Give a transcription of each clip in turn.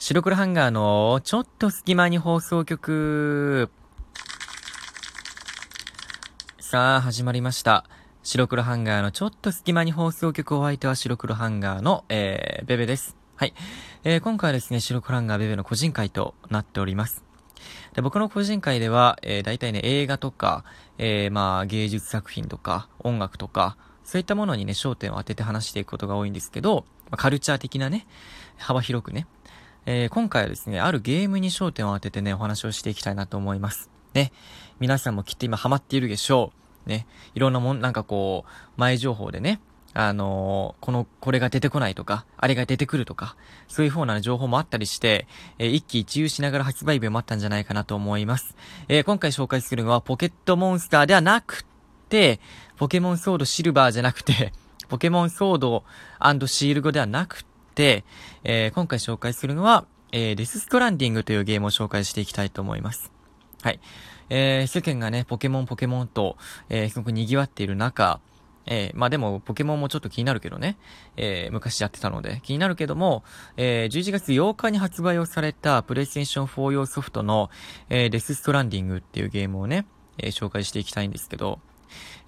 白黒ハンガーのちょっと隙間に放送局。さあ、始まりました。白黒ハンガーのちょっと隙間に放送局お相手は白黒ハンガーの、えー、ベベです。はい。えー、今回はですね、白黒ハンガーベベの個人会となっております。で僕の個人会では、えー、大体ね、映画とか、えー、まあ、芸術作品とか、音楽とか、そういったものにね、焦点を当てて話していくことが多いんですけど、まあ、カルチャー的なね、幅広くね、えー、今回はですね、あるゲームに焦点を当ててね、お話をしていきたいなと思います。ね。皆さんもきっと今ハマっているでしょう。ね。いろんなもん、なんかこう、前情報でね、あのー、この、これが出てこないとか、あれが出てくるとか、そういう風な情報もあったりして、えー、一喜一憂しながら発売日を待ったんじゃないかなと思います。えー、今回紹介するのはポケットモンスターではなくて、ポケモンソードシルバーじゃなくて、ポケモンソードシールドではなくて、えー、今回紹介するのは、えー、デスストランディングというゲームを紹介していきたいと思います。はい。えー、世間がね、ポケモンポケモンと、えー、すごく賑わっている中、えー、まあでも、ポケモンもちょっと気になるけどね。えー、昔やってたので、気になるけども、えー、11月8日に発売をされた、プレイステーション4用ソフトの、えー、デスストランディングっていうゲームをね、えー、紹介していきたいんですけど、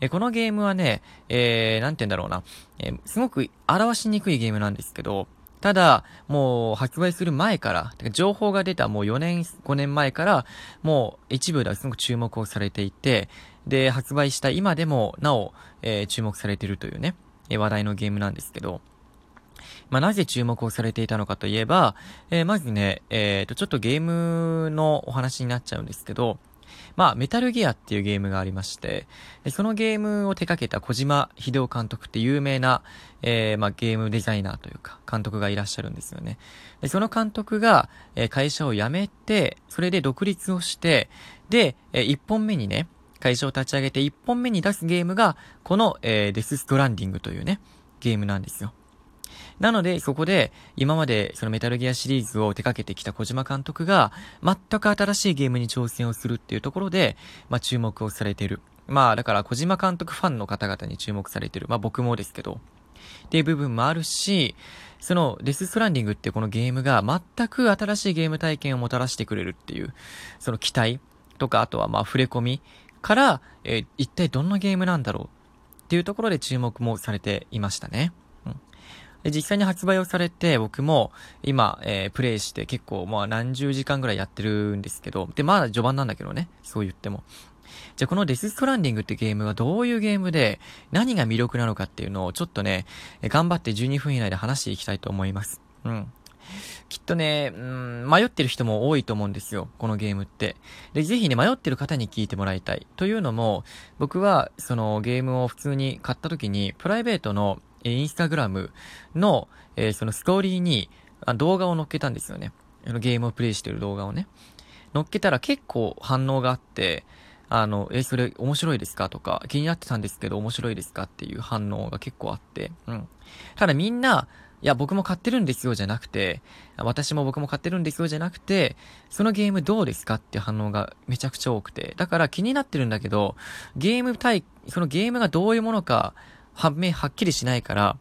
えー、このゲームはね、えー、なんて言うんだろうな、えー、すごく表しにくいゲームなんですけど、ただ、もう発売する前から、情報が出たもう4年、5年前から、もう一部ではすごく注目をされていて、で、発売した今でもなお、えー、注目されているというね、えー、話題のゲームなんですけど、まあ、なぜ注目をされていたのかといえば、えー、まずね、えー、と、ちょっとゲームのお話になっちゃうんですけど、まあ、メタルギアっていうゲームがありまして、でそのゲームを手掛けた小島秀夫監督って有名な、えー、まあ、ゲームデザイナーというか、監督がいらっしゃるんですよね。でその監督が、えー、会社を辞めて、それで独立をして、で、えー、1本目にね、会社を立ち上げて1本目に出すゲームが、この、えー、デスストランディングというね、ゲームなんですよ。なので、そこで、今までそのメタルギアシリーズを手掛けてきた小島監督が、全く新しいゲームに挑戦をするっていうところで、まあ注目をされている。まあだから小島監督ファンの方々に注目されている。まあ僕もですけど。っていう部分もあるし、そのデスストランディングってこのゲームが全く新しいゲーム体験をもたらしてくれるっていう、その期待とか、あとはまあ触れ込みから、えー、一体どんなゲームなんだろうっていうところで注目もされていましたね。で、実際に発売をされて、僕も今、えー、プレイして結構、まあ何十時間ぐらいやってるんですけど、で、まだ序盤なんだけどね、そう言っても。じゃあこのデスストランディングってゲームがどういうゲームで、何が魅力なのかっていうのをちょっとね、頑張って12分以内で話していきたいと思います。うん。きっとね、うん、迷ってる人も多いと思うんですよ、このゲームって。で、ぜひね、迷ってる方に聞いてもらいたい。というのも、僕は、そのゲームを普通に買った時に、プライベートのえインスタグラムの、え、そのストーリーに動画を載っけたんですよね。あのゲームをプレイしてる動画をね。載っけたら結構反応があって、あの、え、それ面白いですか？とか、気になってたんですけど面白いですか？っていう反応が結構あって、うん。ただみんな、いや、僕も買ってるんですよじゃなくて、私も僕も買ってるんですよじゃなくて、そのゲームどうですか？って反応がめちゃくちゃ多くて、だから気になってるんだけど、ゲーム対、そのゲームがどういうものか、判明はっきりしないから、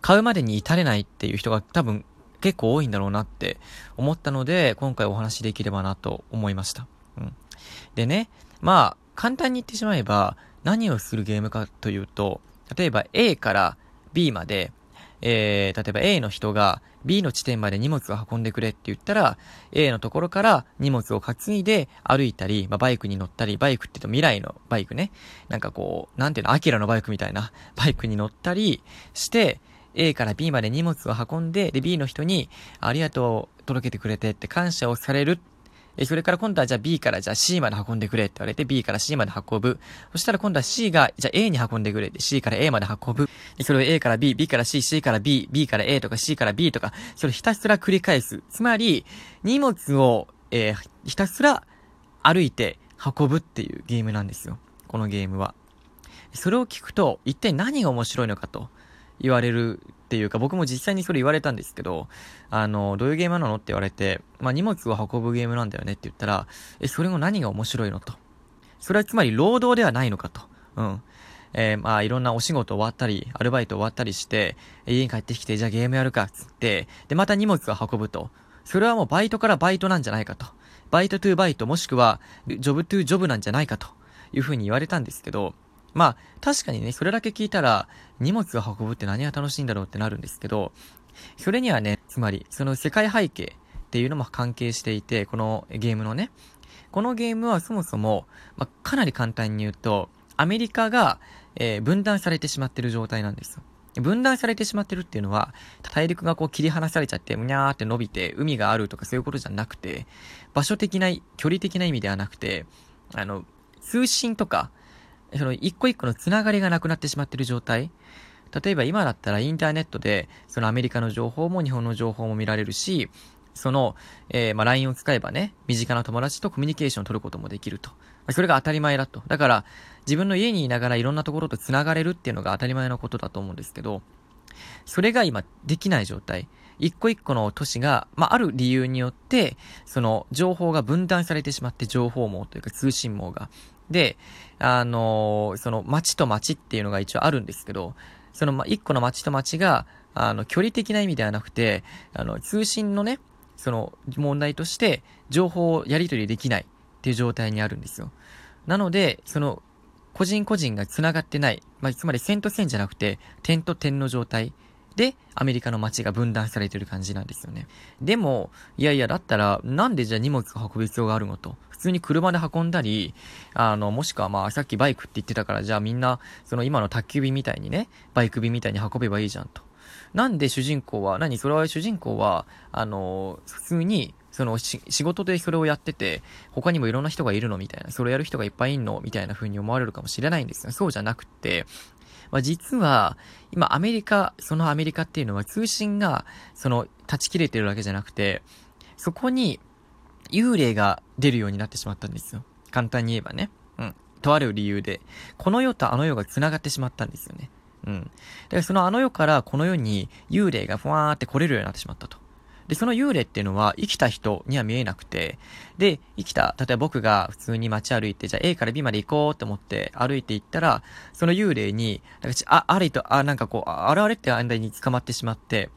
買うまでに至れないっていう人が多分結構多いんだろうなって思ったので、今回お話しできればなと思いました。うん。でね、まあ、簡単に言ってしまえば、何をするゲームかというと、例えば A から B まで、えー、例えば A の人が B の地点まで荷物を運んでくれって言ったら、A のところから荷物を担いで歩いたり、まあ、バイクに乗ったり、バイクって言うと未来のバイクね。なんかこう、なんていうの、アキラのバイクみたいな バイクに乗ったりして、A から B まで荷物を運んで、で、B の人に、ありがとう、届けてくれてって感謝をされるっ。え、それから今度はじゃあ B からじゃあ C まで運んでくれって言われて B から C まで運ぶ。そしたら今度は C がじゃあ A に運んでくれって C から A まで運ぶ。で、それを A から B、B から C、C から B、B から A とか C から B とか、それひたすら繰り返す。つまり、荷物を、えー、ひたすら歩いて運ぶっていうゲームなんですよ。このゲームは。それを聞くと、一体何が面白いのかと言われるっていうか、僕も実際にそれ言われたんですけど、あの、どういうゲームなのって言われて、まあ、荷物を運ぶゲームなんだよねって言ったら、え、それの何が面白いのと。それはつまり労働ではないのかと。うん。えー、まあ、いろんなお仕事終わったり、アルバイト終わったりして、家に帰ってきて、じゃあゲームやるかっ、つって、で、また荷物を運ぶと。それはもうバイトからバイトなんじゃないかと。バイトトゥーバイトもしくはジョブトゥージョブなんじゃないかというふうに言われたんですけど、まあ確かにね、それだけ聞いたら荷物を運ぶって何が楽しいんだろうってなるんですけど、それにはね、つまりその世界背景っていうのも関係していて、このゲームのね、このゲームはそもそも、まあ、かなり簡単に言うと、アメリカが、えー、分断されてしまってる状態なんですよ。分断されてしまってるっていうのは、大陸がこう切り離されちゃって、むにゃーって伸びて、海があるとかそういうことじゃなくて、場所的な、距離的な意味ではなくて、あの、通信とか、その一個一個のつながりがなくなってしまってる状態。例えば今だったらインターネットで、そのアメリカの情報も日本の情報も見られるし、その、えー、まあ、LINE を使えばね、身近な友達とコミュニケーションを取ることもできると。それが当たり前だと。だから、自分の家にいながらいろんなところと繋がれるっていうのが当たり前のことだと思うんですけど、それが今できない状態。一個一個の都市が、まあ、ある理由によって、その情報が分断されてしまって情報網というか通信網が。で、あのー、その街と街っていうのが一応あるんですけど、その一個の街と街が、あの、距離的な意味ではなくて、あの、通信のね、その問題として情報をやり取りできないっていう状態にあるんですよ。なので、その個人個人が繋がってない、まあ、つまり線と線じゃなくて点と点の状態でアメリカの街が分断されてる感じなんですよね。でも、いやいや、だったらなんでじゃあ荷物を運ぶ必要があるのと。普通に車で運んだり、あの、もしくはまあさっきバイクって言ってたからじゃあみんな、その今の宅急便みたいにね、バイク便みたいに運べばいいじゃんと。なんで主人公は、何それは主人公は、あの、普通に、その仕事でそれをやってて、他にもいろんな人がいるのみたいな、それをやる人がいっぱいいんのみたいな風に思われるかもしれないんですが、そうじゃなくて、まあ、実は、今アメリカ、そのアメリカっていうのは通信が、その、断ち切れてるわけじゃなくて、そこに、幽霊が出るようになってしまったんですよ。簡単に言えばね。うん。とある理由で、この世とあの世が繋がってしまったんですよね。うん。で、そのあの世からこの世に幽霊がふわーって来れるようになってしまったと。で、その幽霊っていうのは生きた人には見えなくて、で、生きた、例えば僕が普通に街歩いて、じゃあ A から B まで行こうって思って歩いて行ったら、その幽霊に、なんかあ、あれと、あ、なんかこう、現れって間に捕まってしまって、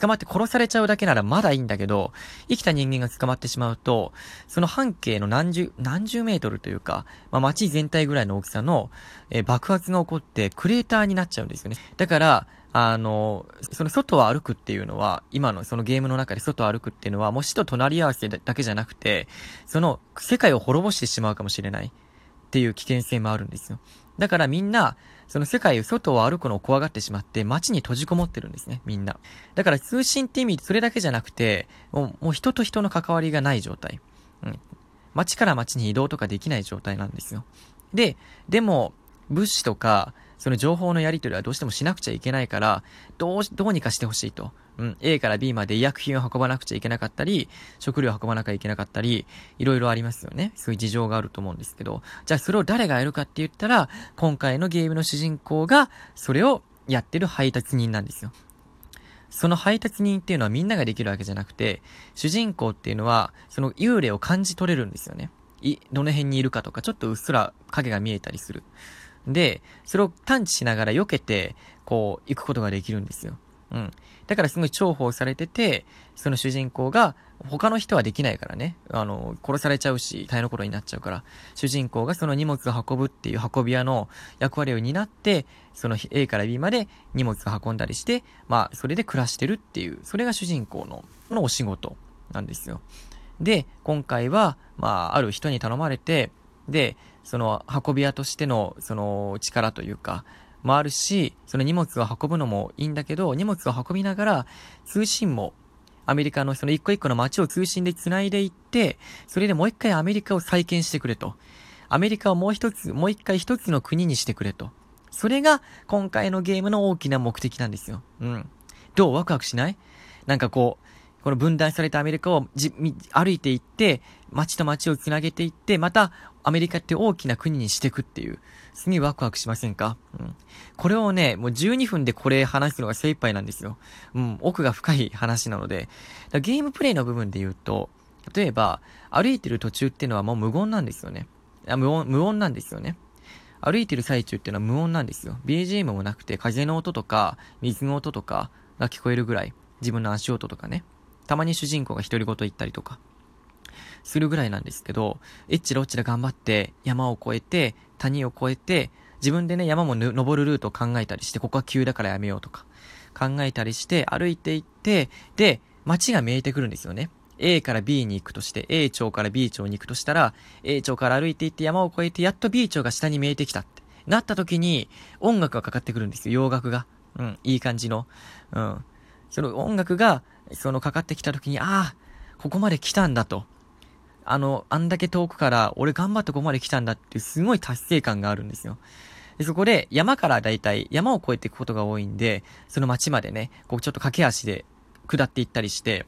捕まって殺されちゃうだけならまだいいんだけど、生きた人間が捕まってしまうと、その半径の何十、何十メートルというか、まあ、街全体ぐらいの大きさの、えー、爆発が起こってクレーターになっちゃうんですよね。だから、あの、その外を歩くっていうのは、今のそのゲームの中で外を歩くっていうのは、もう死と隣り合わせだけじゃなくて、その世界を滅ぼしてしまうかもしれないっていう危険性もあるんですよ。だからみんな、その世界を、外を歩くのを怖がってしまって、街に閉じこもってるんですね、みんな。だから通信って意味、それだけじゃなくて、もうもう人と人の関わりがない状態。うん。街から街に移動とかできない状態なんですよ。で、でも、物資とか、その情報のやり取りはどうしてもしなくちゃいけないから、どう、どうにかしてほしいと。うん、A から B まで医薬品を運ばなくちゃいけなかったり、食料を運ばなきゃいけなかったり、いろいろありますよね。そういう事情があると思うんですけど、じゃあそれを誰がやるかって言ったら、今回のゲームの主人公が、それをやってる配達人なんですよ。その配達人っていうのはみんなができるわけじゃなくて、主人公っていうのは、その幽霊を感じ取れるんですよね。い、どの辺にいるかとか、ちょっとうっすら影が見えたりする。で、それを探知しながら避けて、こう、行くことができるんですよ。うん。だからすごい重宝されてて、その主人公が、他の人はできないからね、あの、殺されちゃうし、大変なことになっちゃうから、主人公がその荷物を運ぶっていう運び屋の役割を担って、その A から B まで荷物を運んだりして、まあ、それで暮らしてるっていう、それが主人公の、のお仕事なんですよ。で、今回は、まあ、ある人に頼まれて、で、その運び屋としてのその力というか、もあるし、その荷物を運ぶのもいいんだけど、荷物を運びながら通信もアメリカのその一個一個の街を通信で繋いでいって、それでもう一回アメリカを再建してくれと。アメリカをもう一つ、もう一回一つの国にしてくれと。それが今回のゲームの大きな目的なんですよ。うん。どう？ワクワクしない？なんかこう、この分断されたアメリカをじ歩いていって、街と街を繋げていって、またアメリカって大きな国にしていくっていう、すげえワクワクしませんか？うん。これをね、もう12分でこれ話すのが精一杯なんですよ。うん、奥が深い話なので。ゲームプレイの部分で言うと、例えば、歩いてる途中っていうのはもう無言なんですよね。あ無音、無音なんですよね。歩いてる最中っていうのは無音なんですよ。BGM もなくて、風の音とか、水の音とかが聞こえるぐらい、自分の足音とかね。たまに主人公が独り言言ったりとか、するぐらいなんですけど、えっちらおっちら頑張って山を越えて、谷を越えて、自分でね、山も登るルートを考えたりして、ここは急だからやめようとか、考えたりして、歩いていって、で、街が見えてくるんですよね。A から B に行くとして、A 町から B 町に行くとしたら、A 町から歩いていって山を越えて、やっと B 町が下に見えてきたって。なった時に、音楽がかかってくるんですよ、洋楽が。うん、いい感じの。うん。その音楽が、そのかかってきた時に、ああ、ここまで来たんだと。あの、あんだけ遠くから、俺頑張ってここまで来たんだってすごい達成感があるんですよ。で、そこで山からだいたい山を越えていくことが多いんで、その町までね、こうちょっと駆け足で下っていったりして、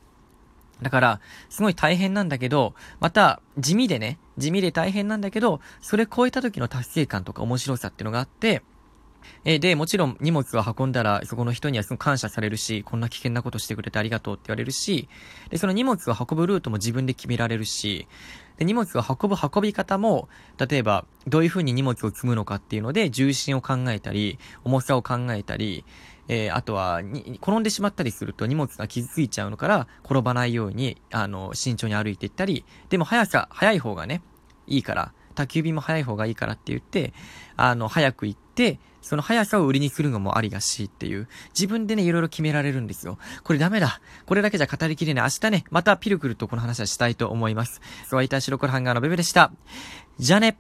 だから、すごい大変なんだけど、また、地味でね、地味で大変なんだけど、それ超えた時の達成感とか面白さっていうのがあって、えで、もちろん荷物を運んだら、そこの人にはすごく感謝されるし、こんな危険なことしてくれてありがとうって言われるし、で、その荷物を運ぶルートも自分で決められるし、で、荷物を運ぶ運び方も、例えば、どういう風に荷物を積むのかっていうので、重心を考えたり、重さを考えたり、えー、あとはに、転んでしまったりすると荷物が傷ついちゃうのから、転ばないように、あの、慎重に歩いていったり、でも速さ、速い方がね、いいから、宅急便も速い方がいいからって言って、あの、早く行っで、その速さを売りに来るのもありがしいっていう、自分でね、いろいろ決められるんですよ。これダメだ。これだけじゃ語りきれない。明日ね、またピルクルとこの話はしたいと思います。そういった白黒ハンガーのベベでした。じゃあね。